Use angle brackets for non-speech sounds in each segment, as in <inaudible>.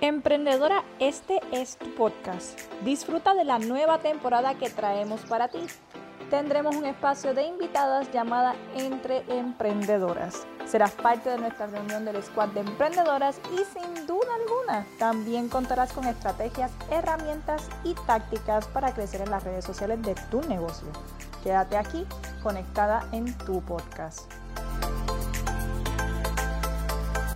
Emprendedora, este es tu podcast. Disfruta de la nueva temporada que traemos para ti. Tendremos un espacio de invitadas llamada Entre Emprendedoras. Serás parte de nuestra reunión del squad de emprendedoras y sin duda alguna también contarás con estrategias, herramientas y tácticas para crecer en las redes sociales de tu negocio. Quédate aquí conectada en tu podcast.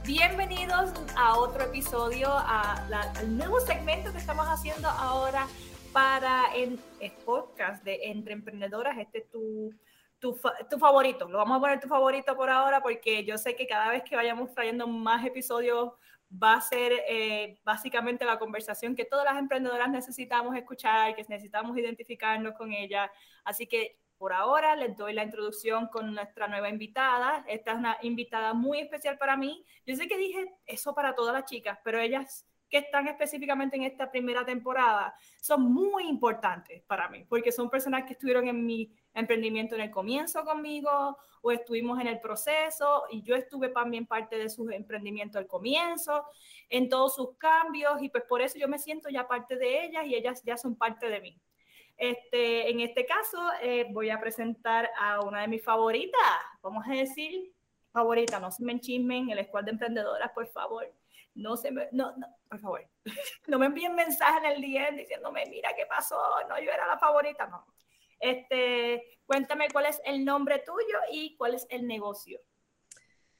Bienvenidos a otro episodio, a al nuevo segmento que estamos haciendo ahora para el, podcast de Entre Emprendedoras. Este es tu, tu, favorito. Lo vamos a poner tu favorito por ahora porque yo sé que cada vez que vayamos trayendo más episodios va a ser eh, básicamente la conversación que todas las emprendedoras necesitamos escuchar, que necesitamos identificarnos con ella. Así que por ahora les doy la introducción con nuestra nueva invitada. Esta es una invitada muy especial para mí. Yo sé que dije eso para todas las chicas, pero ellas que están específicamente en esta primera temporada son muy importantes para mí, porque son personas que estuvieron en mi emprendimiento en el comienzo conmigo o estuvimos en el proceso y yo estuve también parte de su emprendimiento al comienzo, en todos sus cambios y pues por eso yo me siento ya parte de ellas y ellas ya son parte de mí. Este, en este caso, eh, voy a presentar a una de mis favoritas, vamos a decir, favorita, no se me enchismen, el squad de emprendedoras, por favor. No se me, no, no, por favor, <laughs> no me envíen mensajes en el día diciéndome, mira qué pasó, no, yo era la favorita, no. Este, cuéntame cuál es el nombre tuyo y cuál es el negocio.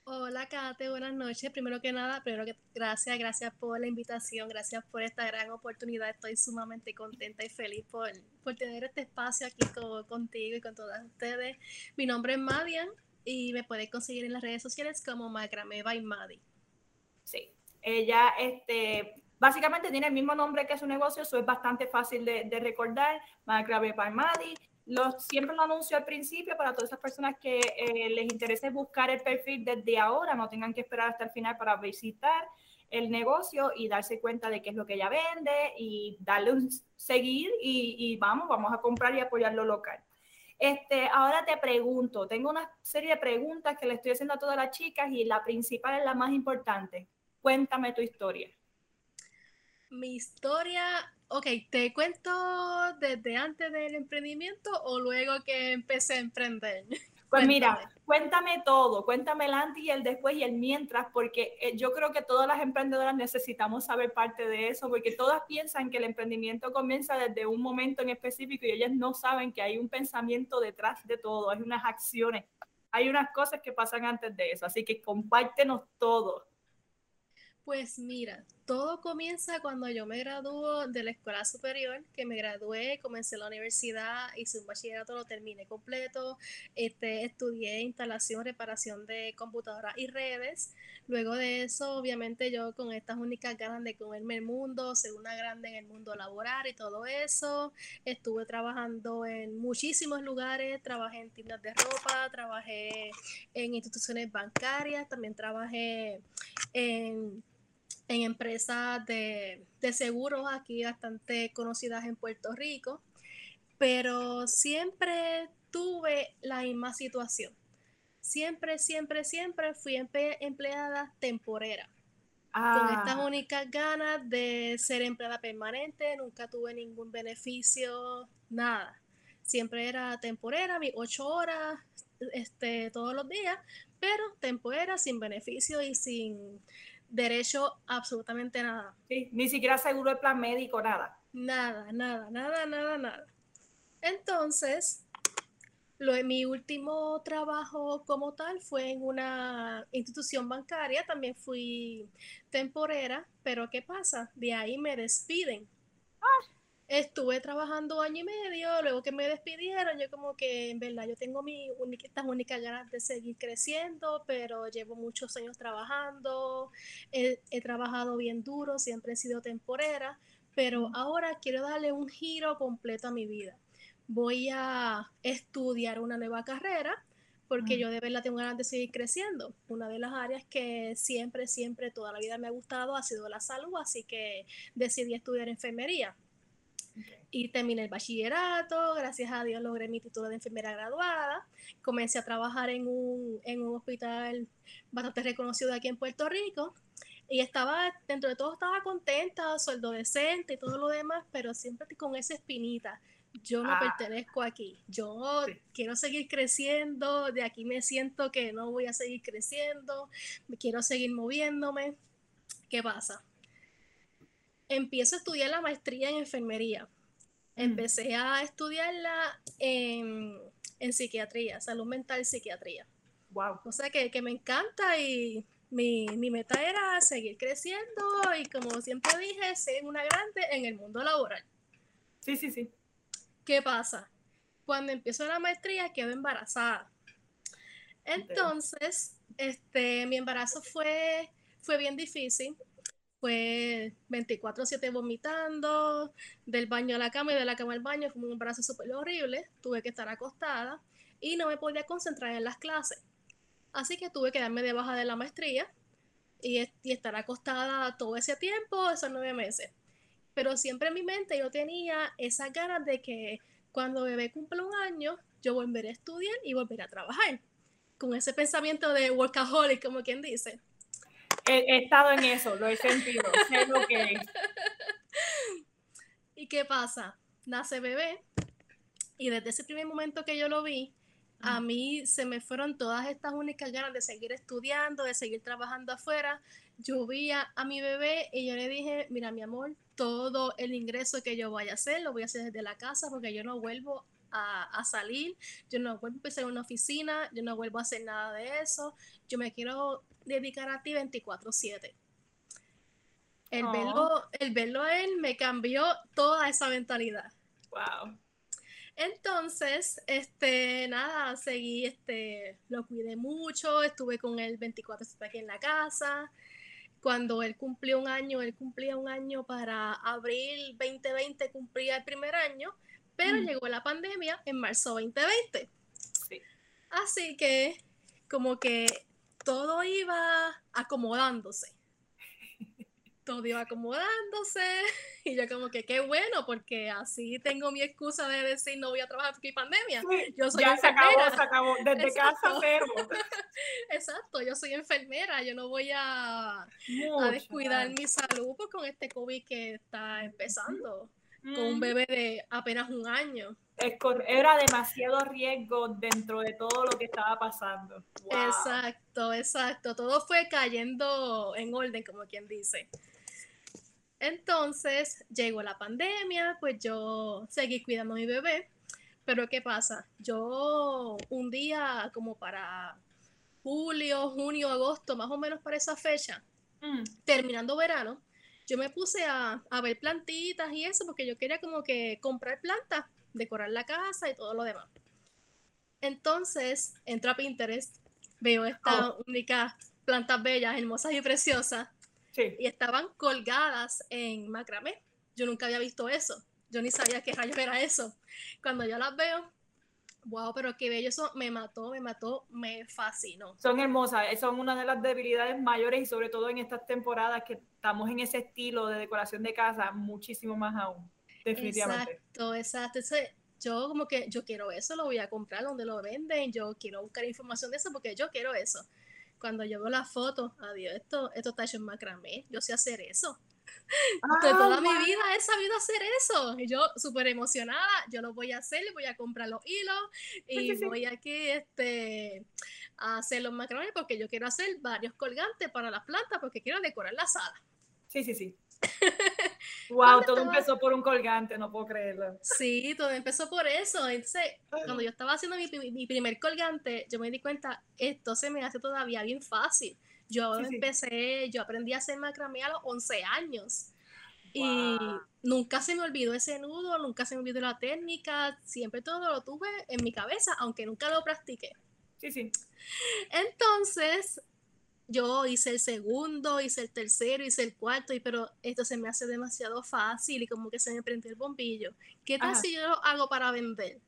Hola Kate, buenas noches. Primero que nada, primero que gracias, gracias por la invitación, gracias por esta gran oportunidad. Estoy sumamente contenta y feliz por, por tener este espacio aquí contigo y con todas ustedes. Mi nombre es Madian y me puedes conseguir en las redes sociales como Macrame by Madi. Sí, ella este, básicamente tiene el mismo nombre que su negocio, eso es bastante fácil de, de recordar, Macrame by Madi siempre lo anuncio al principio para todas esas personas que eh, les interese buscar el perfil desde ahora, no tengan que esperar hasta el final para visitar el negocio y darse cuenta de qué es lo que ella vende y darle un seguir y, vamos, vamos a comprar y apoyar lo local. Este, ahora te pregunto, tengo una serie de preguntas que le estoy haciendo a todas las chicas y la principal es la más importante. Cuéntame tu historia. Mi historia ok, ¿te cuento desde antes del emprendimiento o luego que empecé a emprender? <laughs> Pues mira, cuéntame todo, cuéntame el antes y el después y el mientras, porque eh, yo creo que todas las emprendedoras necesitamos saber parte de eso, porque todas piensan que el emprendimiento comienza desde un momento en específico y ellas no saben que hay un pensamiento detrás de todo, hay unas acciones, hay unas cosas que pasan antes de eso, así que compártenos todo. Pues mira, todo comienza cuando yo me graduó de la escuela superior, que me gradué, comencé la universidad, hice un bachillerato, lo terminé completo, este, estudié instalación, reparación de computadoras y redes. Luego de eso, obviamente yo con estas únicas ganas de comerme el mundo, ser una grande en el mundo laboral y todo eso, estuve trabajando en muchísimos lugares, trabajé en tiendas de ropa, trabajé en instituciones bancarias, también trabajé en en empresas de, seguros aquí bastante conocidas en Puerto Rico, pero siempre tuve la misma situación. Siempre, siempre, siempre fui empleada temporera. Con ah. estas únicas ganas de ser empleada permanente, nunca tuve ningún beneficio, nada. Siempre era temporera, mis ocho horas este, todos los días, pero temporera, sin beneficio y sin derecho absolutamente nada. Sí, ni siquiera seguro el plan médico, nada. Nada, nada, nada, nada, nada. Entonces, lo de mi último trabajo como tal fue en una institución bancaria, también fui temporera, pero ¿qué pasa? De ahí me despiden. Ah. Estuve trabajando año y medio, luego que me despidieron, yo como que en verdad yo tengo mi estas únicas ganas de seguir creciendo, pero llevo muchos años trabajando, he, trabajado bien duro, siempre he sido temporera, pero ahora quiero darle un giro completo a mi vida. Voy a estudiar una nueva carrera porque yo de verdad tengo ganas de seguir creciendo. Una de las áreas que siempre, siempre, toda la vida me ha gustado ha sido la salud, así que decidí estudiar enfermería. Y terminé el bachillerato, gracias a Dios logré mi título de enfermera graduada, comencé a trabajar en un, en un hospital bastante reconocido aquí en Puerto Rico Y estaba, dentro de todo estaba contenta, sueldo decente y todo lo demás, pero siempre con esa espinita. Yo no ah. pertenezco aquí. Yo quiero seguir creciendo, de aquí me siento que no voy a seguir creciendo, quiero seguir moviéndome. ¿Qué pasa? Empiezo a estudiar la maestría en enfermería. Mm. Empecé a estudiarla en, en psiquiatría, salud mental y psiquiatría. Wow. O sea que, que me encanta y mi, meta era seguir creciendo y como siempre dije, ser una grande en el mundo laboral. Sí, sí, sí. ¿Qué pasa? Cuando empiezo la maestría quedo embarazada. Entonces, este, mi embarazo fue, fue bien difícil. Fue 24/7 vomitando, del baño a la cama y de la cama al baño, fue un embarazo súper horrible. Tuve que estar acostada y no me podía concentrar en las clases. Así que tuve que darme de baja de la maestría y, estar acostada todo ese tiempo, esos nueve meses. Pero siempre en mi mente yo tenía esas ganas de que cuando bebé cumpla un año, yo volveré a estudiar y volveré a trabajar. Con ese pensamiento de workaholic, como quien dice. He, estado en eso, lo he sentido, sé lo que <laughs> ¿Y qué pasa? Nace bebé y desde ese primer momento que yo lo vi, a mí se me fueron todas estas únicas ganas de seguir estudiando, de seguir trabajando afuera. Yo vi a, mi bebé y yo le dije, mira mi amor, todo el ingreso que yo vaya a hacer lo voy a hacer desde la casa porque yo no vuelvo a, salir, yo no vuelvo a empezar en una oficina, yo no vuelvo a hacer nada de eso, yo me quiero dedicar a ti 24/7. El, verlo, el verlo a él me cambió toda esa mentalidad. Wow. Entonces, este, nada, seguí, este, lo cuidé mucho, estuve con él 24 horas aquí en la casa. Cuando él cumplió un año, él cumplía un año para abril 2020, cumplía el primer año, pero mm. llegó la pandemia en marzo 2020. Sí. Así que, como que todo iba acomodándose. <laughs> Todo iba acomodándose. <laughs> Y yo como que qué bueno porque así tengo mi excusa de decir no voy a trabajar porque hay pandemia. yo soy ya se acabó, se acabó, desde casa cero. <laughs> Exacto, yo soy enfermera, yo no voy a, a descuidar mi salud pues, con este COVID que está empezando, con un bebé de apenas un año. Era demasiado riesgo dentro de todo lo que estaba pasando. Exacto, exacto. Todo fue cayendo en orden, como quien dice. Entonces llegó la pandemia, pues yo seguí cuidando a mi bebé, pero ¿qué pasa? Yo un día como para julio, junio, agosto, más o menos para esa fecha, mm. terminando verano, yo me puse a, ver plantitas y eso porque yo quería como que comprar plantas, decorar la casa y todo lo demás. Entonces entro a Pinterest, veo estas oh. únicas plantas bellas, hermosas y preciosas y estaban colgadas en macramé. Yo nunca había visto eso. Yo ni sabía qué rayos era eso. Cuando yo las veo, wow, pero qué bello eso, me mató, me mató, me fascinó. Son hermosas, eh, son una de las debilidades mayores y sobre todo en estas temporadas que estamos en ese estilo de decoración de casa, muchísimo más aún, definitivamente. Exacto, exacto. yo como que yo quiero eso, lo voy a comprar donde lo venden, yo quiero buscar información de eso porque yo quiero eso cuando yo veo la foto, adiós, esto, esto está hecho en macramé, yo sé hacer eso. De toda mi vida he sabido hacer eso. Y yo súper emocionada, yo lo voy a hacer, voy a comprar los hilos y voy aquí este, a hacer los macramé porque yo quiero hacer varios colgantes para las plantas porque quiero decorar la sala. Sí, sí, sí. <laughs> wow, todo empezó por un colgante, no puedo creerlo. Sí, todo empezó por eso. Entonces, cuando yo estaba haciendo mi, primer colgante, yo me di cuenta, esto se me hace todavía bien fácil. Yo empecé, yo aprendí a hacer macramé a los 11 años. Y nunca se me olvidó ese nudo, nunca se me olvidó la técnica, siempre todo lo tuve en mi cabeza, aunque nunca lo practiqué. Sí, sí. Entonces, yo hice el segundo, hice el tercero, hice el cuarto, y pero esto se me hace demasiado fácil y como que se me prendió el bombillo. ¿Qué tal si yo lo hago para vender?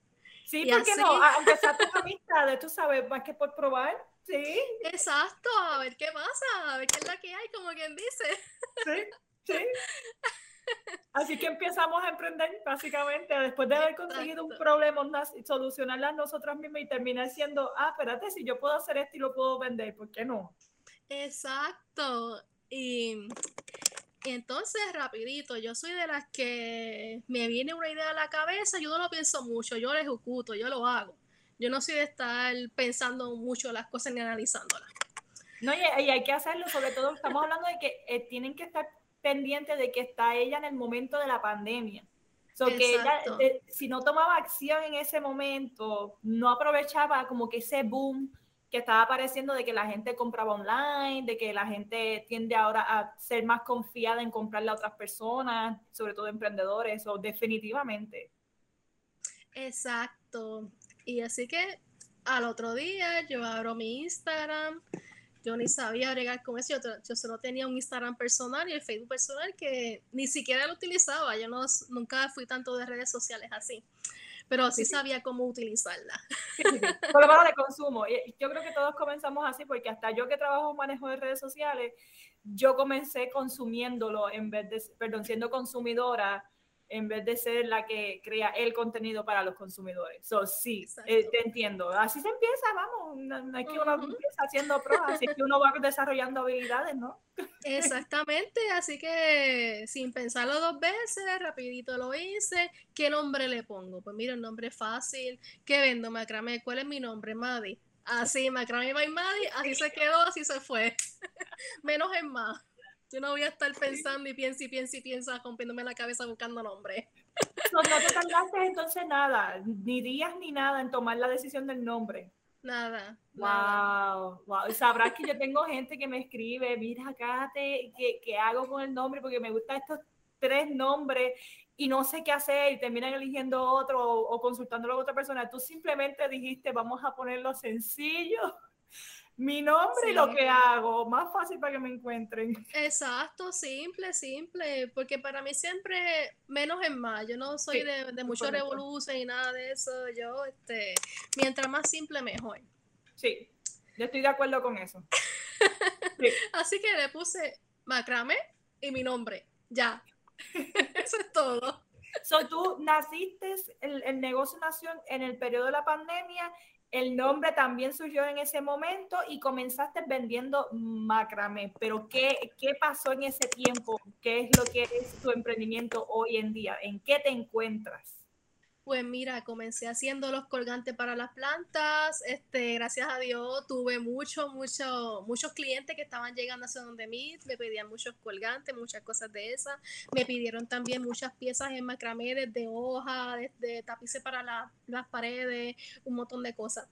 Sí, ¿por qué no? Aunque sea tu amistad, tú sabes, más que por probar. Sí. Exacto, a ver qué pasa, a ver qué es la que hay, como quien dice. Sí, sí. Así que empezamos a emprender, básicamente, después de haber conseguido un problema, solucionarla nosotras mismas y terminar siendo, ah, espérate, si yo puedo hacer esto y lo puedo vender, ¿por qué no? Exacto. Y, entonces, rapidito, yo soy de las que me viene una idea a la cabeza, yo no lo pienso mucho, yo lo ejecuto, yo lo hago. Yo no soy de estar pensando mucho las cosas ni analizándolas. No, y, hay que hacerlo, sobre todo estamos hablando de que eh, tienen que estar pendientes de que está ella en el momento de la pandemia. So que ella, eh, si no tomaba acción en ese momento, no aprovechaba como que ese boom que estaba apareciendo de que la gente compraba online, de que la gente tiende ahora a ser más confiada en comprarle a otras personas, sobre todo emprendedores, o definitivamente. Exacto. Y así que al otro día yo abro mi Instagram, yo ni sabía agregar con eso, yo, solo tenía un Instagram personal y el Facebook personal que ni siquiera lo utilizaba, yo no, nunca fui tanto de redes sociales así, pero sí, sabía cómo utilizarla. Por lo menos de consumo, yo creo que todos comenzamos así porque hasta yo que trabajo manejo de redes sociales, yo comencé consumiéndolo en vez de, perdón, siendo consumidora en vez de ser la que crea el contenido para los consumidores. So, sí, eh, te entiendo. Así se empieza, vamos, no, es que uno empieza haciendo pruebas, así que uno va desarrollando habilidades, ¿no? Exactamente, así que sin pensarlo dos veces, rapidito lo hice. ¿Qué nombre le pongo? Pues mira, el nombre es fácil. ¿Qué vendo, Macramé? ¿Cuál es mi nombre? Madi. Así, Macramé by Madi, así se quedó, así se fue. <laughs> Menos es más. Yo no voy a estar pensando y piensa y piensa y piensa, rompiéndome la cabeza buscando nombre. No, no te tardaste entonces nada, ni días ni nada en tomar la decisión del nombre. Nada. Wow, wow. Sabrás que yo tengo gente que me escribe, mira, acá ¿qué, ¿qué hago con el nombre? Porque me gustan estos tres nombres y no sé qué hacer y terminan eligiendo otro o, o consultándolo a otra persona. Tú simplemente dijiste, vamos a ponerlo sencillo mi nombre y lo que hago, más fácil para que me encuentren. Exacto, simple, simple, porque para mí siempre menos es más, yo no soy de, de mucho revolución y nada de eso, yo, este, mientras más simple, mejor. Sí, yo estoy de acuerdo con eso. <laughs> Así que le puse macrame y mi nombre, ya. <laughs> eso es todo. So, tú naciste, el, el negocio nació en el periodo de la pandemia el nombre también surgió en ese momento y comenzaste vendiendo macramé. Pero ¿qué, ¿qué pasó en ese tiempo? ¿Qué es lo que es tu emprendimiento hoy en día? ¿En qué te encuentras? Pues mira, comencé haciendo los colgantes para las plantas. Este, gracias a Dios tuve muchos, muchos, muchos clientes que estaban llegando hacia donde mí. Me pedían muchos colgantes, muchas cosas de esas. Me pidieron también muchas piezas en macramé, desde hoja, desde tapices para las paredes, un montón de cosas.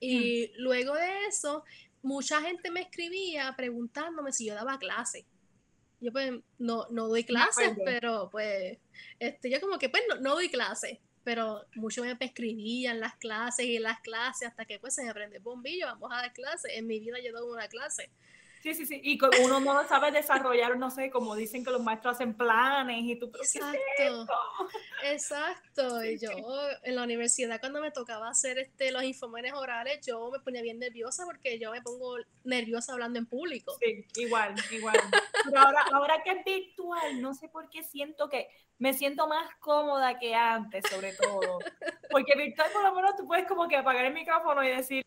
Y mm. luego de eso, mucha gente me escribía preguntándome si yo daba clase. Yo pues no, no doy clases, pero pues, este, yo como que pues no, no doy clases pero muchos me escribían las clases y las clases hasta que pues se me aprende bombillo, vamos a dar clases. En mi vida yo doy una clase. Sí, sí, sí. Y uno no sabe desarrollar, no sé, como dicen que los maestros hacen planes y tú, Exacto. Exacto. <laughs> Y yo en la universidad cuando me tocaba hacer este los informes orales, yo me ponía bien nerviosa porque yo me pongo nerviosa hablando en público. Sí, igual, igual. Pero ahora, ahora que es virtual, no sé por qué siento que me siento más cómoda que antes, sobre todo. Porque virtual por lo menos tú puedes como que apagar el micrófono y decir,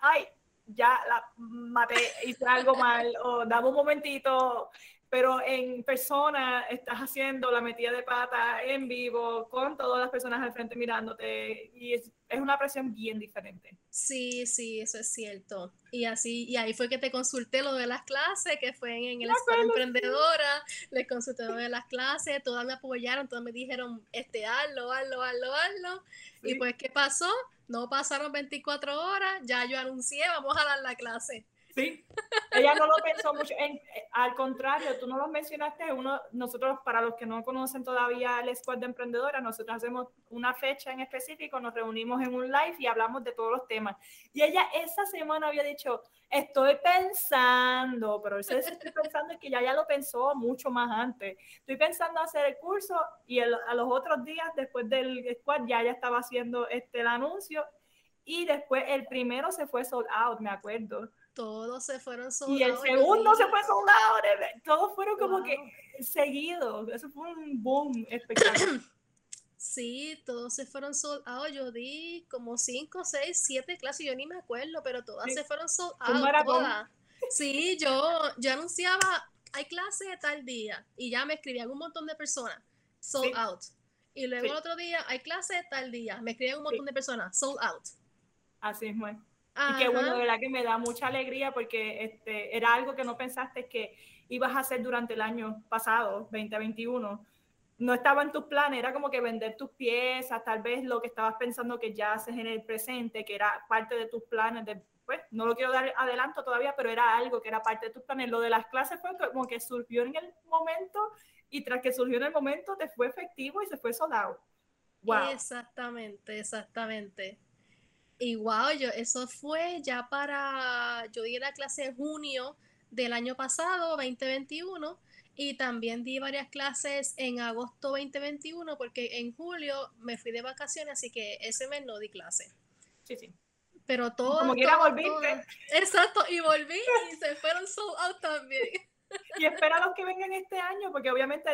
ay, ya la maté, hice algo mal, o dame un momentito, pero en persona estás haciendo la metida de pata en vivo, con todas las personas al frente mirándote, y es, es una presión bien diferente. Sí, sí, eso es cierto. Y así, y ahí fue que te consulté lo de las clases, que fue en, el Escuela Emprendedora, les consulté lo de las clases, todas me apoyaron, todas me dijeron, este, hazlo, hazlo, hazlo, hazlo. Y pues, ¿qué pasó? No pasaron 24 horas, ya yo anuncié, vamos a dar la clase. Sí, ella no lo pensó mucho. Al contrario, tú no lo mencionaste. Uno, nosotros, para los que no conocen todavía el Squad de Emprendedora, nosotros hacemos una fecha en específico, nos reunimos en un live y hablamos de todos los temas. Y ella esa semana había dicho, estoy pensando, pero eso estoy pensando es que ya, ya lo pensó mucho más antes. Estoy pensando hacer el curso y a los otros días, después del Squad, ya ya estaba haciendo este, el anuncio. Y después el primero se fue sold out, me acuerdo todos se fueron sold Y el segundo se fue sold out. Todos fueron como que seguidos. Eso fue un boom espectacular. <clears throat> Sí, todos se fueron sold out. Yo di como 5, 6, 7 clases, yo ni me acuerdo, pero todas se fueron sold out. Todas. <laughs> Sí, yo, yo anunciaba, hay clase de tal día, y ya me escribían un montón de personas, sold out. Y luego el otro día, hay clase de tal día, me escribían un montón de personas, sold out. Así es, muy. Y qué bueno, de verdad que me da mucha alegría porque este, era algo que no pensaste que ibas a hacer durante el año pasado, 2021. No estaba en tus planes, era como que vender tus piezas, tal vez lo que estabas pensando que ya haces en el presente, que era parte de tus planes de pues no lo quiero dar adelanto todavía, pero era algo que era parte de tus planes. Lo de las clases fue como que surgió en el momento y tras que surgió en el momento te fue efectivo y se fue soldado. Wow. Exactamente, exactamente. Y wow, yo, eso fue ya para, yo di la clase junio del año pasado, 2021, y también di varias clases en agosto 2021 porque en julio me fui de vacaciones, así que ese mes no di clase. Sí, sí pero todo. Como quiera volviste. Exacto, y volví y se fueron sold out también. <laughs> Y espera a los que vengan este año, porque obviamente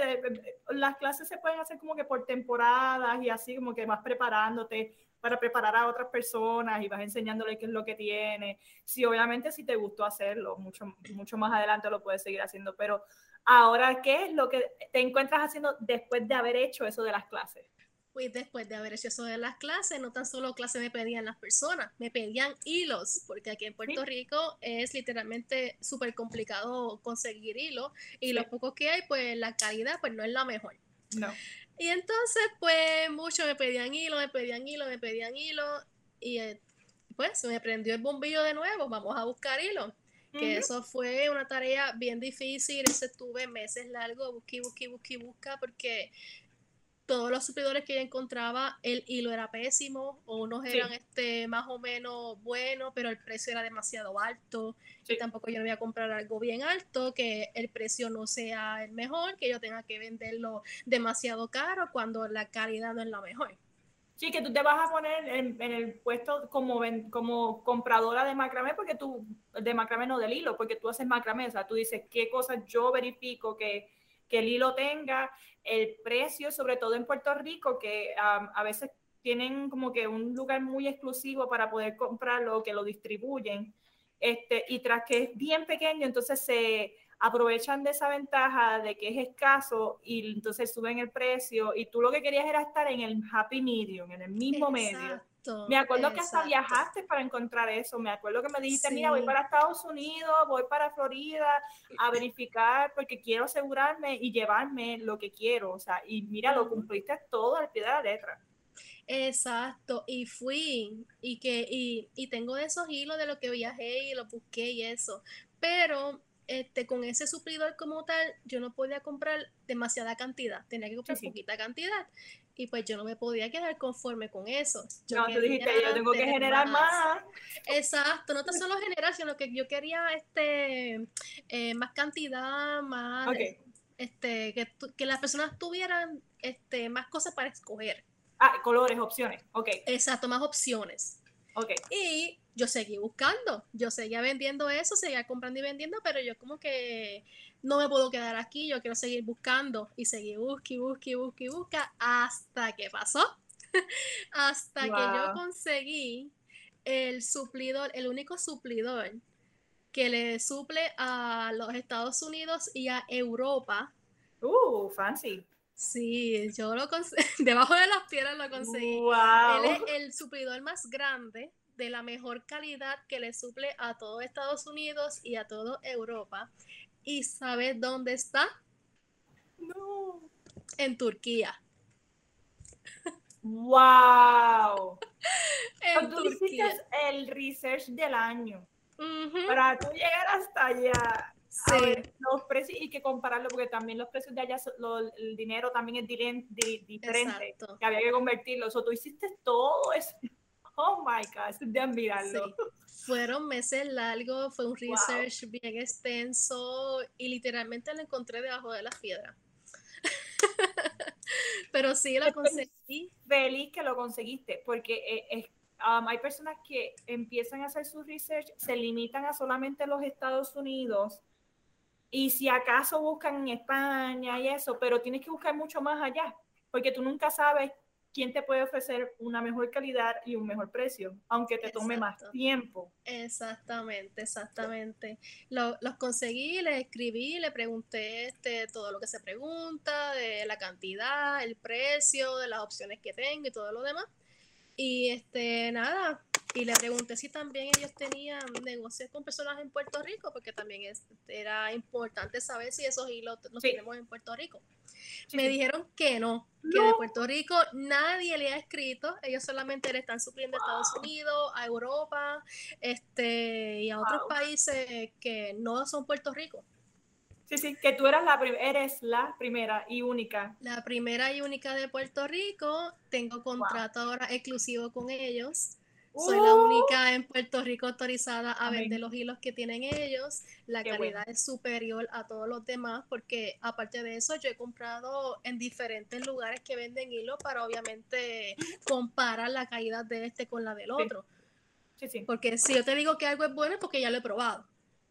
las clases se pueden hacer como que por temporadas y así, como que vas preparándote para preparar a otras personas y vas enseñándole qué es lo que tiene. Sí, obviamente si te gustó hacerlo, mucho, mucho más adelante lo puedes seguir haciendo, pero ahora, ¿qué es lo que te encuentras haciendo después de haber hecho eso de las clases? pues después de haber hecho eso de las clases, no tan solo clases me pedían las personas, me pedían hilos, porque aquí en Puerto Rico es literalmente súper complicado conseguir hilo y los pocos que hay, pues la calidad pues no es la mejor. No. Y entonces, pues muchos me pedían hilo, me pedían hilo, me pedían hilo. Y eh, pues me prendió el bombillo de nuevo, vamos a buscar hilo. Que eso fue una tarea bien difícil, ese tuve meses largos, busqué, busqué, busqué, busca, porque todos los suplidores que yo encontraba, el hilo era pésimo, o unos eran este, más o menos buenos, pero el precio era demasiado alto. Y tampoco yo no voy a comprar algo bien alto, que el precio no sea el mejor, que yo tenga que venderlo demasiado caro cuando la calidad no es la mejor. Sí, que tú te vas a poner en, el puesto como, como compradora de macramé, porque tú, de macramé no del hilo, porque tú haces macramé, o sea, tú dices qué cosas yo verifico que que el hilo tenga el precio, sobre todo en Puerto Rico, que a veces tienen como que un lugar muy exclusivo para poder comprarlo, que lo distribuyen, este, y tras que es bien pequeño, entonces se aprovechan de esa ventaja de que es escaso y entonces suben el precio y tú lo que querías era estar en el happy medium, en el mismo medio. Me acuerdo que hasta viajaste para encontrar eso. Me acuerdo que me dijiste, mira, voy para Estados Unidos, voy para Florida a verificar porque quiero asegurarme y llevarme lo que quiero. O sea, y mira, lo cumpliste todo al pie de la letra. Exacto, y fui, y que, y, y tengo esos hilos de lo que viajé y lo busqué y eso. Pero este, con ese suplidor como tal, yo no podía comprar demasiada cantidad, tenía que comprar poquita cantidad y pues yo no me podía quedar conforme con eso. no, tú dijiste, yo tengo que generar más. Exacto, no tan solo generar, sino que yo quería este eh, más cantidad, más este, que, que, las personas tuvieran este, más cosas para escoger. Ah, colores, opciones, ok. Exacto, más opciones. Ok. Y yo seguí buscando, yo seguía vendiendo eso, seguía comprando y vendiendo, pero yo como que no me puedo quedar aquí, yo quiero seguir buscando y seguí busque, busque, busque, busca hasta que pasó, <laughs> hasta que yo conseguí el suplidor, el único suplidor que le suple a los Estados Unidos y a Europa. Uh, fancy. Sí, yo lo conseguí, <laughs> debajo de las piedras lo conseguí. Wow. Él es el suplidor más grande de la mejor calidad que le suple a todo Estados Unidos y a toda Europa. ¿Y sabes dónde está? No. En Turquía. ¡Wow! <laughs> en Turquía. el research del año. Para tú llegar hasta allá. Sí. los precios y que compararlo porque también los precios de allá, el dinero también es diferente. Que había que convertirlo. O tú hiciste todo eso. Oh my God, de admirarlo. Fueron meses largos, fue un research bien extenso y literalmente lo encontré debajo de la piedra. <laughs> Pero sí lo conseguí. Feliz que lo conseguiste, porque eh, um, hay personas que empiezan a hacer su research, se limitan a solamente los Estados Unidos y si acaso buscan en España y eso, pero tienes que buscar mucho más allá, porque tú nunca sabes quién te puede ofrecer una mejor calidad y un mejor precio, aunque te tome más tiempo. Exactamente, exactamente. los conseguí, les escribí, le pregunté este, todo lo que se pregunta, de la cantidad, el precio, de las opciones que tengo y todo lo demás. Y este, nada, y le pregunté si también ellos tenían negocios con personas en Puerto Rico, porque también es, era importante saber si esos hilos los tenemos en Puerto Rico. Me dijeron que no, que de Puerto Rico nadie le ha escrito, ellos solamente le están supliendo a Estados Unidos, a Europa, este, y a otros países que no son Puerto Rico. Sí, sí, que tú eras la eres la primera y única. La primera y única de Puerto Rico. Tengo contrato ahora exclusivo con ellos. Soy la ¡Uh! única en Puerto Rico autorizada a vender los hilos que tienen ellos. La calidad es superior a todos los demás porque aparte de eso yo he comprado en diferentes lugares que venden hilos para obviamente comparar la calidad de este con la del otro. Sí, sí. Porque si yo te digo que algo es bueno es porque ya lo he probado.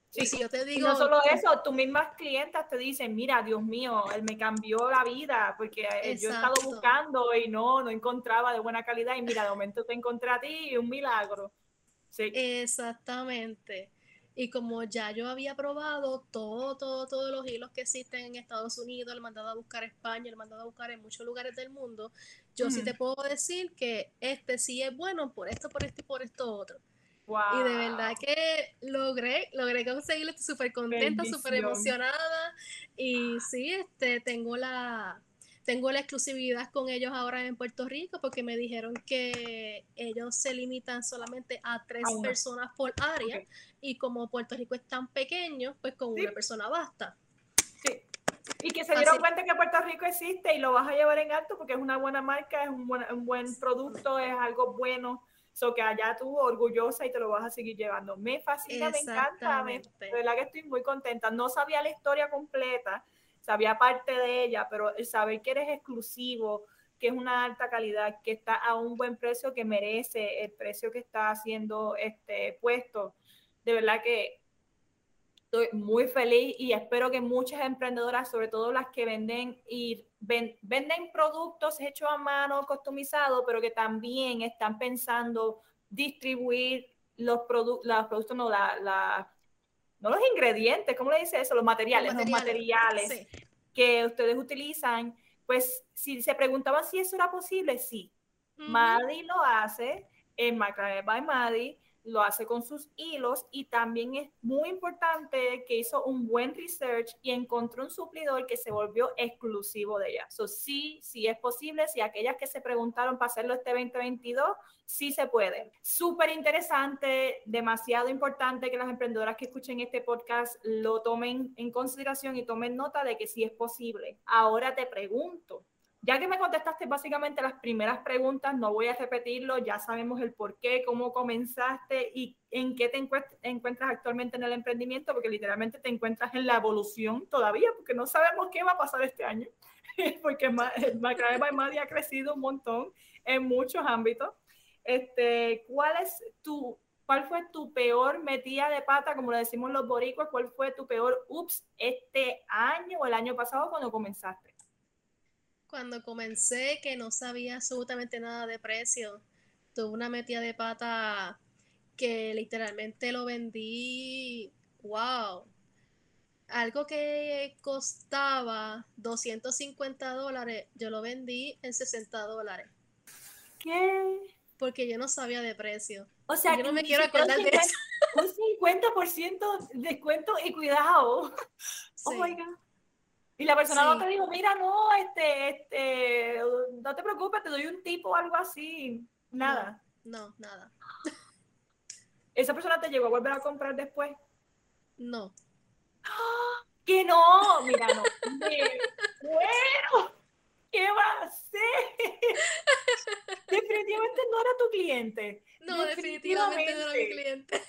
Sí, si yo te digo. no solo eso, tus mismas clientas te dicen, mira, Dios mío, él me cambió la vida porque eh, yo he estado buscando y no, no encontraba de buena calidad y mira, de momento te encontré a ti y un milagro. Sí. Exactamente. Y como ya yo había probado todo, todo, todos los hilos que existen en Estados Unidos, el mandado a buscar España, el mandado a buscar en muchos lugares del mundo, yo sí te puedo decir que este sí es bueno por esto, por esto y por esto otro. Y de verdad que logré, logré conseguirlo, estoy súper contenta, súper emocionada. Y sí, este, tengo la, tengo la exclusividad con ellos ahora en Puerto Rico porque me dijeron que ellos se limitan solamente a tres personas por área y como Puerto Rico es tan pequeño, pues con una persona basta. Sí. Y que se dieron cuenta que Puerto Rico existe y lo vas a llevar en alto porque es una buena marca, es un buen, un buen producto, es algo bueno So que allá tú orgullosa y te lo vas a seguir llevando. Me fascina, me encanta. de verdad que estoy muy contenta. No sabía la historia completa, sabía parte de ella, pero el saber que eres exclusivo, que es una alta calidad, que está a un buen precio, que merece el precio que está haciendo este puesto. De verdad que estoy muy feliz y espero que muchas emprendedoras, sobre todo las que venden y venden productos hechos a mano, customizados, pero que también están pensando distribuir los, productos, los productos, no, la, no los ingredientes, ¿cómo le dice eso? Los materiales, los materiales, que ustedes utilizan. Pues si se preguntaban si eso era posible, sí. Madi lo hace en Macrame by Madi lo hace con sus hilos y también es muy importante que hizo un buen research y encontró un suplidor que se volvió exclusivo de ella. So, sí, sí es posible, si aquellas que se preguntaron para hacerlo este 2022, sí se puede. Súper interesante, demasiado importante que las emprendedoras que escuchen este podcast lo tomen en consideración y tomen nota de que sí es posible. Ahora te pregunto, ya que me contestaste básicamente las primeras preguntas, no voy a repetirlo, ya sabemos el por qué, cómo comenzaste y en qué te encuentras actualmente en el emprendimiento, porque literalmente te encuentras en la evolución todavía, porque no sabemos qué va a pasar este año, <laughs> porque Macrae by Madi ha crecido un montón en muchos ámbitos. Este, ¿cuál, es tu, ¿Cuál fue tu peor metida de pata, como le decimos los boricuas? ¿Cuál fue tu peor ups este año o el año pasado cuando comenzaste? Cuando comencé que no sabía absolutamente nada de precio. Tuve una metida de pata que literalmente lo vendí, wow. Algo que costaba 250 dólares, yo lo vendí en 60 dólares. ¿Qué? Porque yo no sabía de precio. O sea, yo no me quiero acordar de eso. Un 50% descuento y cuidado. Oh my God. Y la persona no te dijo, mira, no, este, este, no te preocupes, te doy un tipo o algo así. Nada. No, nada. ¿Esa persona te llegó a volver a comprar después? No. Que no, mira, no. bueno, ¿qué va a hacer? <laughs> definitivamente no era tu cliente. No, definitivamente, no era mi cliente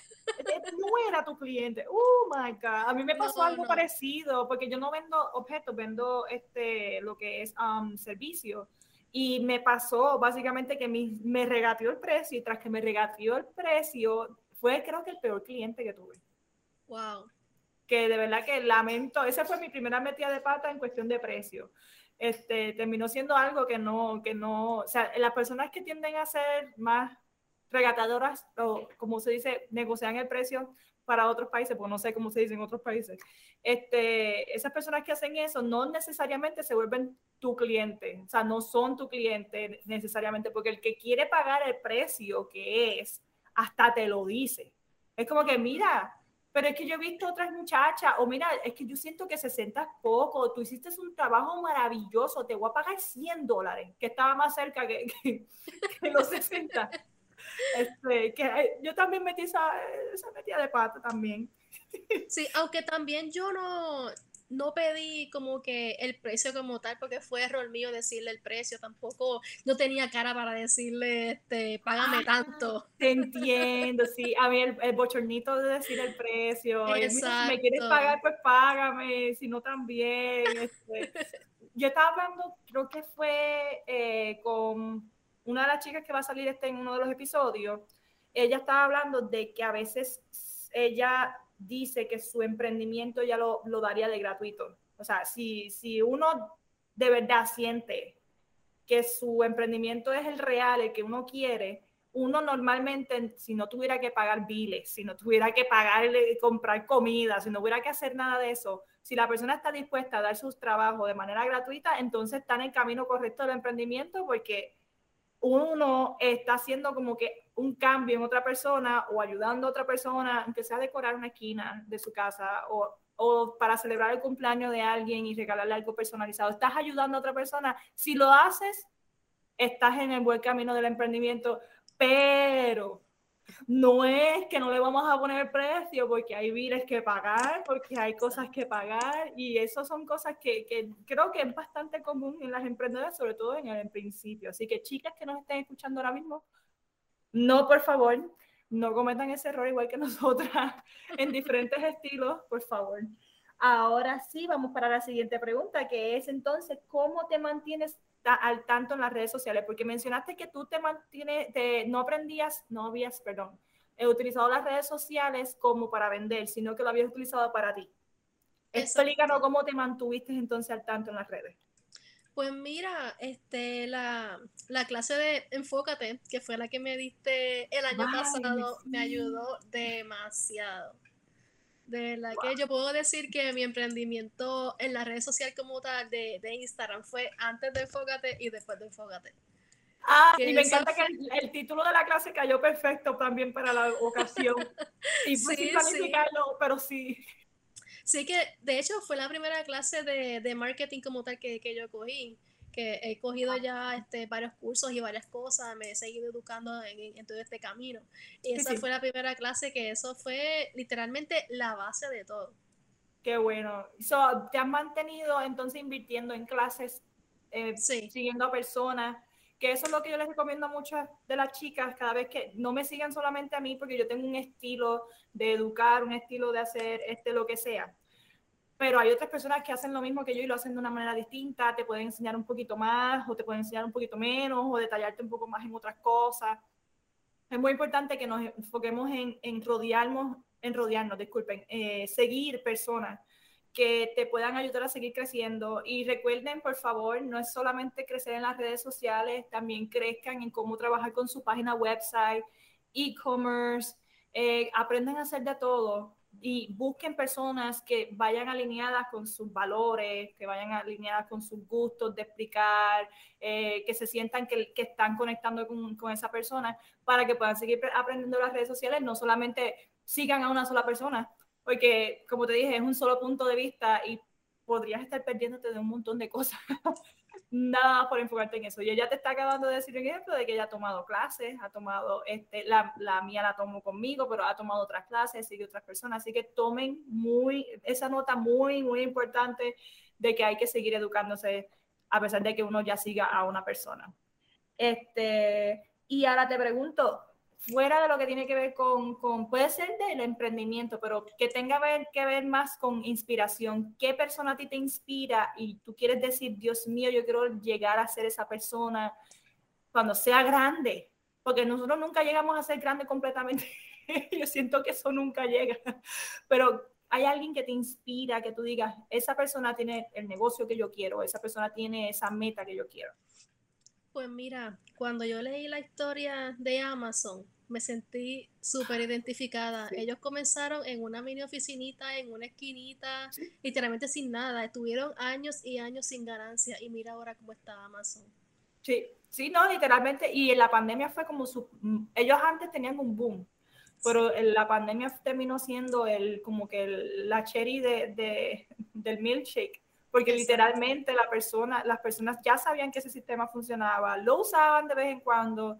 no era tu cliente. Oh my God. A mí me pasó algo parecido porque yo no vendo objetos, vendo este, lo que es um, servicio. Y me pasó básicamente que me regateó el precio y tras que me regateó el precio, fue creo que el peor cliente que tuve. Wow. que de verdad que lamento, esa fue mi primera metida de pata en cuestión de precio. Este, terminó siendo algo que no, que no, o sea, las personas que tienden a ser más regatadoras o como se dice, negocian el precio para otros países, pues no sé cómo se dice en otros países, este, esas personas que hacen eso no necesariamente se vuelven tu cliente, o sea, no son tu cliente necesariamente, porque el que quiere pagar el precio que es, hasta te lo dice. Es como que, mira, pero es que yo he visto otras muchachas, o mira, es que yo siento que 60 es poco, tú hiciste un trabajo maravilloso, te voy a pagar 100 dólares, que estaba más cerca que, que, los 60. Este, que yo también metí esa, esa metida de pata también. <laughs> Sí, aunque también yo no, no pedí como que el precio como tal, porque fue error mío decirle el precio, tampoco no tenía cara para decirle, este, págame ah, tanto. Te entiendo, sí, a mí el, bochornito de decir el precio, si me quieres pagar, pues págame, si no también. Este. Yo estaba hablando, creo que fue eh, con una de las chicas que va a salir este en uno de los episodios, ella estaba hablando de que a veces ella dice que su emprendimiento ya lo, lo daría de gratuito. O sea, si, si uno de verdad siente que su emprendimiento es el real, el que uno quiere, uno normalmente, si no tuviera que pagar biles, si no tuviera que pagar, comprar comida, si no hubiera que hacer nada de eso, si la persona está dispuesta a dar sus trabajos de manera gratuita, entonces está en el camino correcto del emprendimiento porque uno está haciendo como que un cambio en otra persona o ayudando a otra persona, aunque sea a decorar una esquina de su casa o, o, para celebrar el cumpleaños de alguien y regalarle algo personalizado. Estás ayudando a otra persona. Si lo haces, estás en el buen camino del emprendimiento, pero no es que no le vamos a poner precio porque hay biles que pagar, porque hay cosas que pagar y eso son cosas que, que, creo que es bastante común en las emprendedoras, sobre todo en el principio. Así que chicas que nos estén escuchando ahora mismo, no, por favor, no cometan ese error igual que <laughs> nosotras en diferentes estilos, por favor. Ahora sí, vamos para la siguiente pregunta, que es entonces, ¿cómo te mantienes al tanto en las redes sociales? Porque mencionaste que tú te mantienes, no aprendías, no habías, perdón, he utilizado las redes sociales como para vender, sino que lo habías utilizado para ti. Explícanos cómo te mantuviste entonces al tanto en las redes. Pues mira, este, la, clase de Enfócate, que fue la que me diste el año pasado, me ayudó demasiado. De la que yo puedo decir que mi emprendimiento en la red social como tal de, Instagram fue antes de Enfócate y después de Enfócate. Ah, y me encanta que el, título de la clase cayó perfecto también para la ocasión. <laughs> Y sí, planificarlo, pero sí. Sí que, de hecho, fue la primera clase de, marketing como tal que, yo cogí, que he cogido ya este, varios cursos y varias cosas, me he seguido educando en, todo este camino. Y esa fue la primera clase que eso fue literalmente la base de todo. Qué bueno. ¿Te has mantenido entonces invirtiendo en clases, eh, siguiendo a personas? que eso es lo que yo les recomiendo a muchas de las chicas, cada vez que no me sigan solamente a mí, porque yo tengo un estilo de educar, un estilo de hacer este lo que sea. Pero hay otras personas que hacen lo mismo que yo y lo hacen de una manera distinta, te pueden enseñar un poquito más o te pueden enseñar un poquito menos o detallarte un poco más en otras cosas. Es muy importante que nos enfoquemos en, en rodearnos, en rodearnos, disculpen, eh, seguir personas que te puedan ayudar a seguir creciendo. Y recuerden, por favor, no es solamente crecer en las redes sociales, también crezcan en cómo trabajar con su página website, e-commerce, eh, a hacer de todo y busquen personas que vayan alineadas con sus valores, que vayan alineadas con sus gustos de explicar, eh, que se sientan que, que están conectando con, con, esa persona para que puedan seguir aprendiendo las redes sociales, no solamente sigan a una sola persona, porque como te dije, es un solo punto de vista y podrías estar perdiéndote de un montón de cosas. <laughs> Nada por enfocarte en eso. Y ella te está acabando de decir un ejemplo de que ella ha tomado clases, ha tomado, este, la, la mía la tomó conmigo, pero ha tomado otras clases, sigue otras personas. Así que tomen muy, esa nota muy, muy importante de que hay que seguir educándose a pesar de que uno ya siga a una persona. Este, y ahora te pregunto, fuera de lo que tiene que ver con, con, puede ser del emprendimiento, pero que tenga que ver más con inspiración. ¿Qué persona a ti te inspira y tú quieres decir, Dios mío, yo quiero llegar a ser esa persona cuando sea grande? Porque nosotros nunca llegamos a ser grande completamente. <laughs> yo siento que eso nunca llega. Pero hay alguien que te inspira, que tú digas, esa persona tiene el negocio que yo quiero, esa persona tiene esa meta que yo quiero? Pues mira, cuando yo leí la historia de Amazon, me sentí súper identificada. Ellos comenzaron en una mini oficinita, en una esquinita, literalmente sin nada. Estuvieron años y años sin ganancia y mira ahora cómo está Amazon. Sí, sí, no, literalmente. Y en la pandemia fue como su... Ellos antes tenían un boom, pero en la pandemia terminó siendo el como que la cherry de, del milkshake porque literalmente la persona, las personas ya sabían que ese sistema funcionaba, lo usaban de vez en cuando,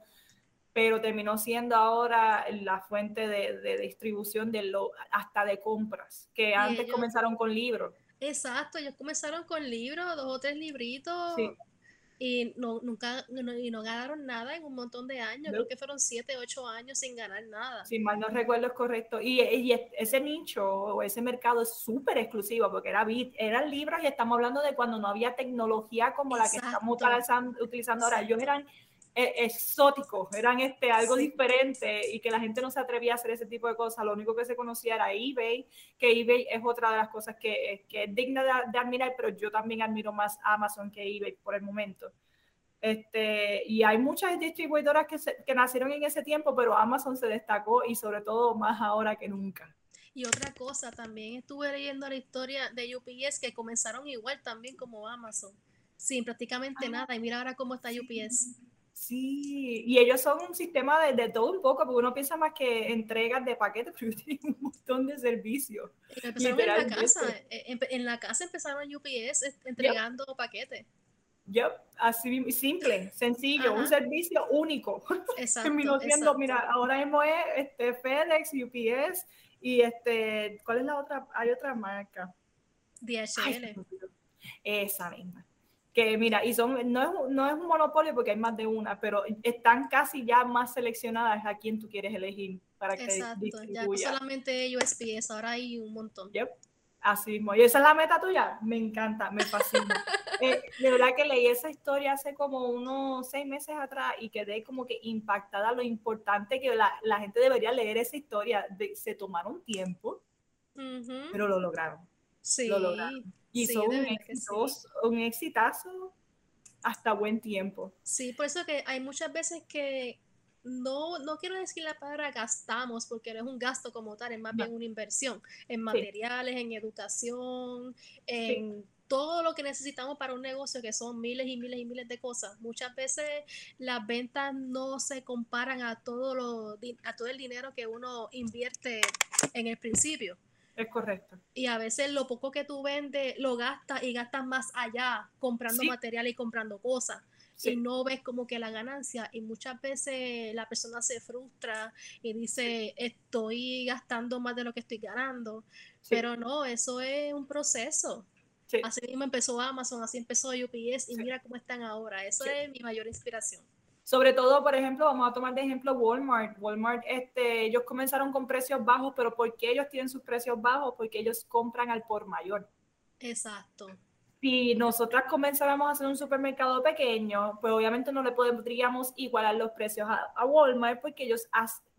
pero terminó siendo ahora la fuente de, distribución de lo, hasta de compras, que antes comenzaron con libros. Exacto, ellos comenzaron con libros, dos o tres libritos. Y no, nunca y no ganaron nada en un montón de años. Creo que fueron siete, ocho años sin ganar nada. Si mal no recuerdo es correcto. Y, y ese nicho o ese mercado es súper exclusivo porque era, eran libros y estamos hablando de cuando no había tecnología como la que estamos utilizando ahora. Ellos eran e, exóticos, eran este, algo diferente y que la gente no se atrevía a hacer ese tipo de cosas. Lo único que se conocía era eBay, que eBay es otra de las cosas que, que es digna de, admirar, pero yo también admiro más Amazon que eBay por el momento. Este, y hay muchas distribuidoras que, que nacieron en ese tiempo, pero Amazon se destacó y sobre todo más ahora que nunca. Y otra cosa, también estuve leyendo la historia de UPS que comenzaron igual también como Amazon, sin prácticamente ah. nada. Y mira ahora cómo está UPS. Sí, y ellos son un sistema de, de, todo un poco, porque uno piensa más que entregas de paquetes, <laughs> pero ellos tienen un montón de servicios. Empezaron en la casa, eh, en, la casa empezaron UPS entregando paquetes. Yep, así simple, sencillo, un servicio único. <laughs> Exacto, Terminó siendo, mira, ahora mismo es este, FedEx, UPS y este, ¿cuál es la otra? Hay otra marca. DHL. esa misma que mira, y son, no es, no es un monopolio porque hay más de una, pero están casi ya más seleccionadas a quien tú quieres elegir para que Exacto, ya no solamente USPS, ahora hay un montón. Yep. Así mismo. ¿Y esa es la meta tuya? Me encanta, me fascina. <laughs> eh, de verdad que leí esa historia hace como unos seis meses atrás y quedé como que impactada lo importante que la, la gente debería leer esa historia. De, se tomaron tiempo, pero lo lograron. Sí. Lo lograron. Y son un, exitazo hasta buen tiempo. Sí, por eso que hay muchas veces que no, no quiero decir la palabra gastamos, porque no es un gasto como tal, es más bien una inversión en materiales, en educación, en todo lo que necesitamos para un negocio, que son miles y miles y miles de cosas. Muchas veces las ventas no se comparan a todo, lo, a todo el dinero que uno invierte en el principio. Es correcto. Y a veces lo poco que tú vendes lo gastas y gastas más allá comprando material y comprando cosas. Y no ves como que la ganancia. Y muchas veces la persona se frustra y dice, estoy gastando más de lo que estoy ganando. Pero no, eso es un proceso. Así mismo empezó Amazon, así empezó UPS y mira cómo están ahora. Eso es mi mayor inspiración. Sobre todo, por ejemplo, vamos a tomar de ejemplo Walmart. Walmart, este, ellos comenzaron con precios bajos, pero ¿por qué ellos tienen sus precios bajos? Porque ellos compran al por mayor. Exacto. Si nosotras comenzáramos a hacer un supermercado pequeño, pues obviamente no le podríamos igualar los precios a, Walmart porque ellos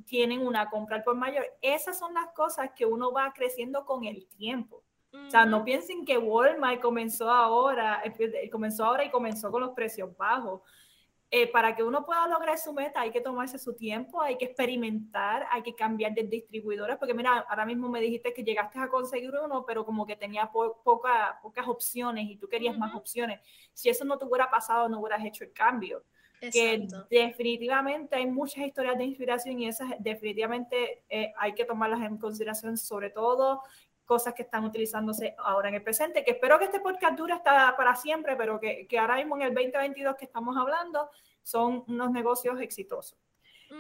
tienen una compra al por mayor. Esas son las cosas que uno va creciendo con el tiempo. O sea, no piensen que Walmart comenzó ahora, eh, comenzó ahora y comenzó con los precios bajos. Eh, para que uno pueda lograr su meta hay que tomarse su tiempo, hay que experimentar, hay que cambiar de distribuidores, porque mira, ahora mismo me dijiste que llegaste a conseguir uno, pero como que tenía pocas opciones y tú querías más opciones. Si eso no te hubiera pasado, no hubieras hecho el cambio. Que definitivamente hay muchas historias de inspiración y esas definitivamente eh, hay que tomarlas en consideración, sobre todo cosas que están utilizándose ahora en el presente, que espero que este podcast dure hasta para siempre, pero que, que ahora mismo en el 2022 que estamos hablando son unos negocios exitosos.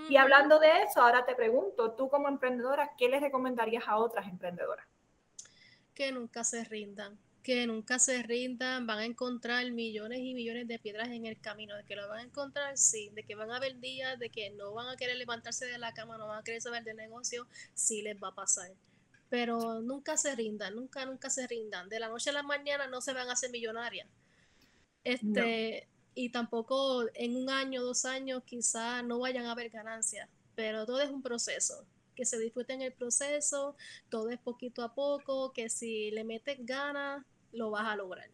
Y hablando de eso, ahora te pregunto, tú como emprendedora, ¿qué les recomendarías a otras emprendedoras? Que nunca se rindan, que nunca se rindan, van a encontrar millones y millones de piedras en el camino, de que lo van a encontrar, sí, de que van a haber días de que no van a querer levantarse de la cama, no van a querer saber del negocio, sí les va a pasar pero nunca se rindan, nunca, nunca se rindan. De la noche a la mañana no se van a hacer millonarias. Este, y tampoco en un año, dos años, quizá no vayan a haber ganancias, pero todo es un proceso. que se disfruten el proceso, todo es poquito a poco, que si le metes ganas, lo vas a lograr.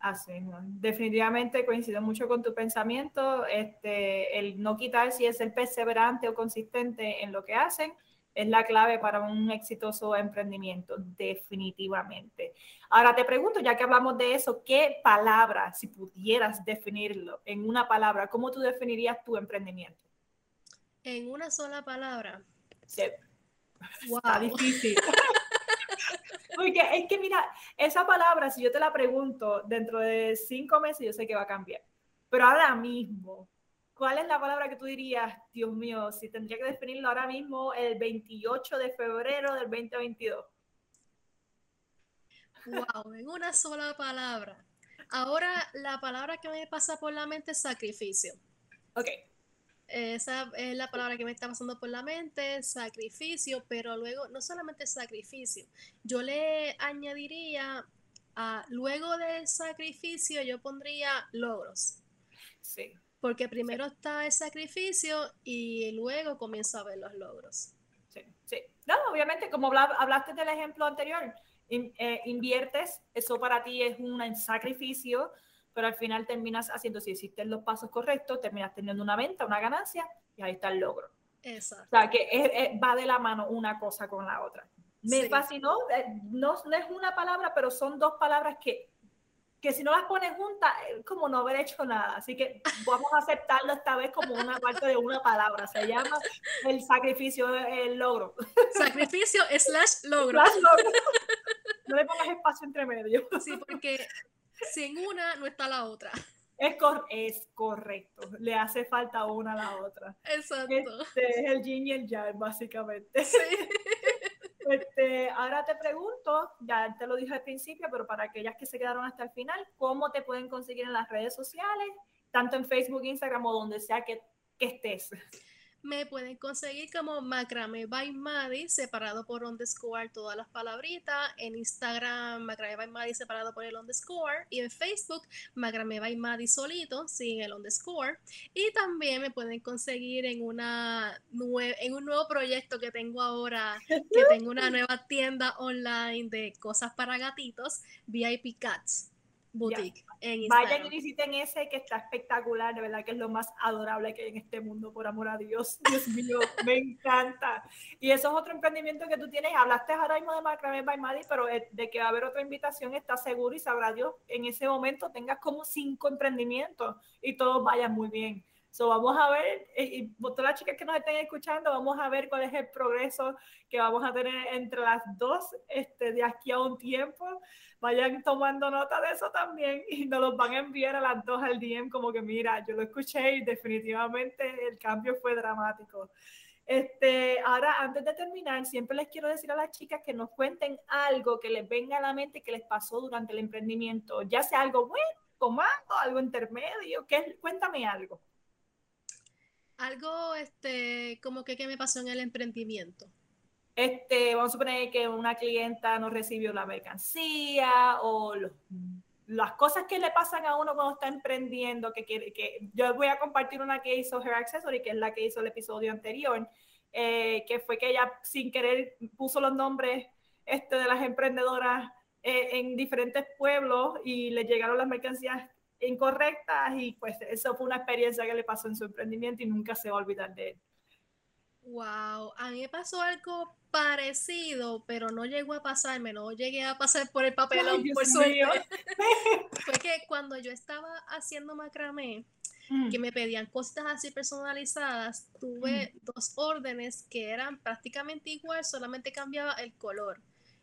Así, definitivamente coincido mucho con tu pensamiento. Este, el no quitar si es el perseverante o consistente en lo que hacen es la clave para un exitoso emprendimiento, definitivamente. Ahora te pregunto, ya que hablamos de eso, ¿qué palabra, si pudieras definirlo en una palabra, cómo tú definirías tu emprendimiento? En una sola palabra. Sí. Wow. Está difícil. <laughs> Porque es que mira, esa palabra, si yo te la pregunto dentro de cinco meses, yo sé que va a cambiar. Pero ahora mismo, ¿cuál es la palabra que tú dirías, Dios mío, si tendría que definirlo ahora mismo, el 28 de febrero del 2022? Wow, en una sola palabra. Ahora la palabra que me pasa por la mente es sacrificio. Ok. Esa es la palabra que me está pasando por la mente, sacrificio, pero luego no solamente sacrificio, yo le añadiría, luego del sacrificio yo pondría logros. Sí. Porque primero está el sacrificio y luego comienzo a ver los logros. Sí, sí. No, obviamente, como hablaste del ejemplo anterior, eh, inviertes, eso para ti es un sacrificio, pero al final terminas haciendo, si hiciste los pasos correctos, terminas teniendo una venta, una ganancia, y ahí está el logro. Exacto. O sea, que va de la mano una cosa con la otra. Me fascinó, eh, no, no, es una palabra, pero son dos palabras que, que si no las pones juntas, es como no haber hecho nada. Así que vamos a aceptarlo esta vez como una parte de una palabra. Se llama el sacrificio, el logro. Sacrificio slash logro. Slash logro. No le pongas espacio entre medio. Sí, porque sin una no está la otra. Es, es correcto, le hace falta una a la otra. Exacto. Este es el yin y el yang, básicamente. Sí. Este, ahora te pregunto, ya te lo dije al principio, pero para aquellas que se quedaron hasta el final, ¿cómo te pueden conseguir en las redes sociales, tanto en Facebook, Instagram o donde sea que, que estés? Me pueden conseguir como Macrame by Maddie, separado por underscore todas las palabritas. En Instagram, Macrame by Maddie, separado por el underscore. Y en Facebook, Macrame by Maddie solito, sin el underscore. Y también me pueden conseguir en, una en un nuevo proyecto que tengo ahora, que tengo una nueva tienda online de cosas para gatitos, VIP Cats. Boutique en Vayan y visiten ese que está espectacular, de verdad que es lo más adorable que hay en este mundo, por amor a Dios. <laughs> Dios mío, me encanta. Y eso es otro emprendimiento que tú tienes. Hablaste ahora mismo de Macrame by Maddie, pero de que va a haber otra invitación, está seguro y sabrá Dios, en ese momento tengas como cinco emprendimientos y todos vayan muy bien. So, vamos a ver, y, todas las chicas que nos estén escuchando, vamos a ver cuál es el progreso que vamos a tener entre las dos este, de aquí a un tiempo. Vayan tomando nota de eso también y nos los van a enviar a las dos al DM como que mira, yo lo escuché y definitivamente el cambio fue dramático. Este, ahora, antes de terminar, siempre les quiero decir a las chicas que nos cuenten algo que les venga a la mente que les pasó durante el emprendimiento, ya sea algo bueno, comando, algo intermedio, que, cuéntame algo. Algo, este, como que me pasó en el emprendimiento. Este, vamos a suponer que una clienta no recibió la mercancía o las cosas que le pasan a uno cuando está emprendiendo, que quiere, que yo voy a compartir una que hizo Her Accessory, que es la que hizo el episodio anterior, eh, que fue que ella sin querer puso los nombres este, de las emprendedoras eh, en diferentes pueblos y le llegaron las mercancías incorrectas y pues eso fue una experiencia que le pasó en su emprendimiento y nunca se va a olvidar de él. Wow, a mí me pasó algo parecido, pero no llegó a pasarme, no llegué a pasar por el papelón, por suerte. <laughs> Fue que cuando yo estaba haciendo macramé, mm. que me pedían cosas así personalizadas, tuve mm. dos órdenes que eran prácticamente igual, solamente cambiaba el color.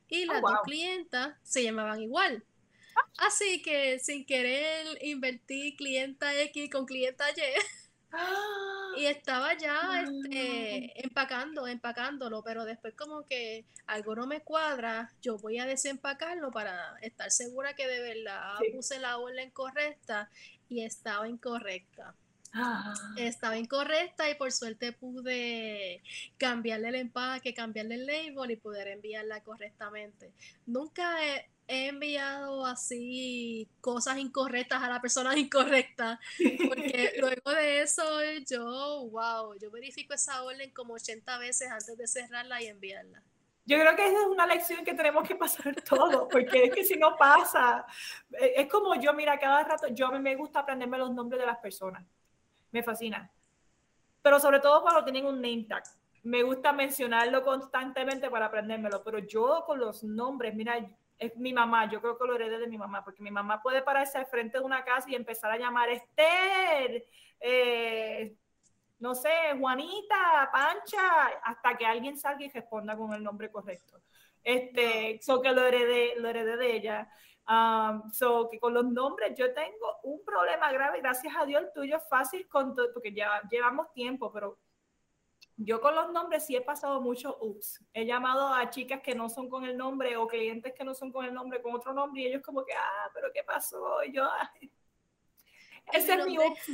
Y las oh, dos clientas se llamaban igual. Así que sin querer invertí clienta X con clienta Y. Y estaba ya este, empacando, empacándolo, pero después como que algo no me cuadra, yo voy a desempacarlo para estar segura que de verdad puse la orden correcta y estaba incorrecta. Ah. Estaba incorrecta y por suerte pude cambiarle el empaque, cambiarle el label y poder enviarla correctamente. Nunca he, he enviado así cosas incorrectas a la persona incorrecta, porque <laughs> luego de eso yo, wow, yo verifico esa orden como 80 veces antes de cerrarla y enviarla. Yo creo que esa es una lección que tenemos que pasar todos, porque es que si no pasa, eh, es como yo, mira, cada rato, yo me gusta aprenderme los nombres de las personas, me fascina, pero sobre todo cuando tienen un name tag me gusta mencionarlo constantemente para aprendérmelo, pero yo con los nombres, mira, es mi mamá, yo creo que lo heredé de mi mamá, porque mi mamá puede pararse al frente de una casa y empezar a llamar Esther, eh, no sé, Juanita, Pancha, hasta que alguien salga y responda con el nombre correcto. Este, so que lo heredé, lo heredé de ella. Um, so que con los nombres yo tengo un problema grave, gracias a Dios el tuyo es fácil con porque ya llevamos tiempo, pero yo con los nombres sí he pasado mucho ups. He llamado a chicas que no son con el nombre o clientes que no son con el nombre, con otro nombre, y ellos como que, ah, pero ¿qué pasó? Y yo, ese es mi ups.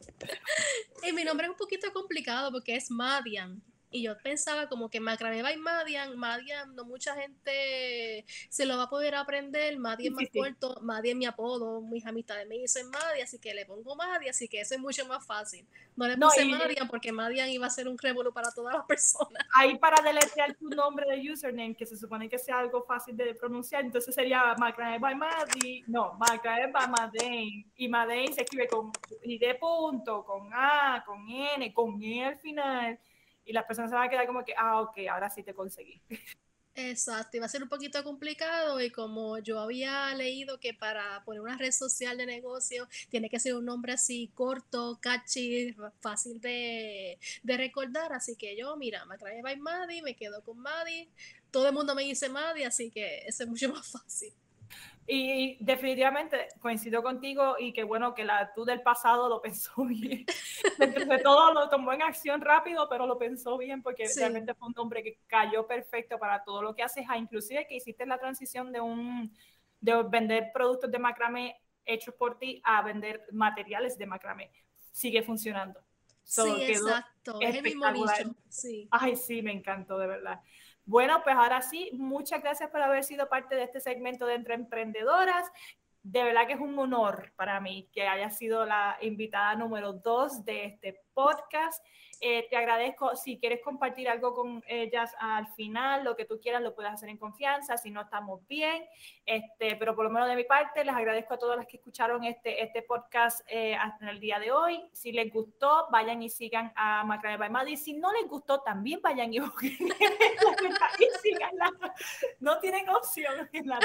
<laughs> Y mi nombre es un poquito complicado porque es Madian y yo pensaba como que Macramé by Madian, Madian no mucha gente se lo va a poder aprender, Madian es más corto, Madian es mi apodo, mis amistades me dicen Madian, así que le pongo Madian, así que eso es mucho más fácil. No le puse Madian porque Madian iba a ser un revuelo para todas las personas. <laughs> Ahí para deletrear tu nombre de username, que se supone que sea algo fácil de pronunciar, entonces sería Macramé by Madi, no, Macramé by Madain, y Madain se escribe con y de punto, con A, con N, con E al final y las personas se van a quedar como que, ah, ok, ahora sí te conseguí. Exacto, iba a ser un poquito complicado y como yo había leído que para poner una red social de negocio tiene que ser un nombre así corto, catchy, fácil de, de recordar, así que yo, mira, me trae by Maddie, me quedo con Maddie, todo el mundo me dice Maddie, así que eso es mucho <laughs> más fácil. Y definitivamente coincido contigo y que bueno que la tú del pasado lo <laughs> pensó bien. de todo lo tomó en acción rápido, pero lo pensó bien porque realmente fue un hombre que cayó perfecto para todo lo que haces, inclusive que hiciste la transición de un de vender productos de macramé hechos por ti a vender materiales de macramé. Sigue funcionando. sí, exacto. Es el mismo Sí. Ay, sí, me encantó, de verdad. Bueno, pues ahora sí, muchas gracias por haber sido parte de este segmento de Entre Emprendedoras. De verdad que es un honor para mí que haya sido la invitada número dos de este podcast. Eh, te agradezco. Si quieres compartir algo con ellas al final, lo que tú quieras, lo puedes hacer en confianza. Si no, estamos bien. Este, pero por lo menos de mi parte, les agradezco a todas las que escucharon este, este podcast eh, hasta el día de hoy. Si les gustó, vayan y sigan a Macrame by Maddie. Si no les gustó, también vayan y y síganla. No tienen opción. En la,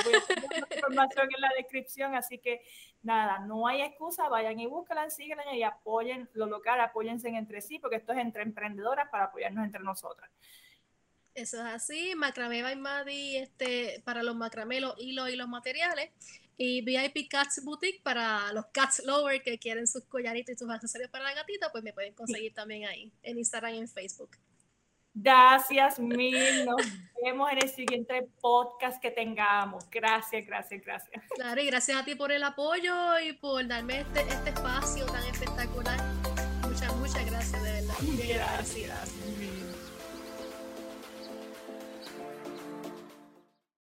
información en la descripción. Así que nada, no hay excusa, vayan y búsquenla, síganla y apoyen lo local, apóyense entre sí, porque esto es entre emprendedoras para apoyarnos entre nosotras. Eso es así, Macramé by Maddie este, para los macramé, los hilos y los materiales. Y VIP Cats Boutique para los cats lover que quieren sus collaritos y sus accesorios para la gatita, pues me pueden conseguir también ahí, en Instagram y en Facebook. Gracias mil. Nos vemos en el siguiente podcast que tengamos. Gracias, gracias, gracias. Claro, y gracias a ti por el apoyo y por darme este, este espacio tan espectacular. Muchas, muchas gracias, de verdad. Gracias.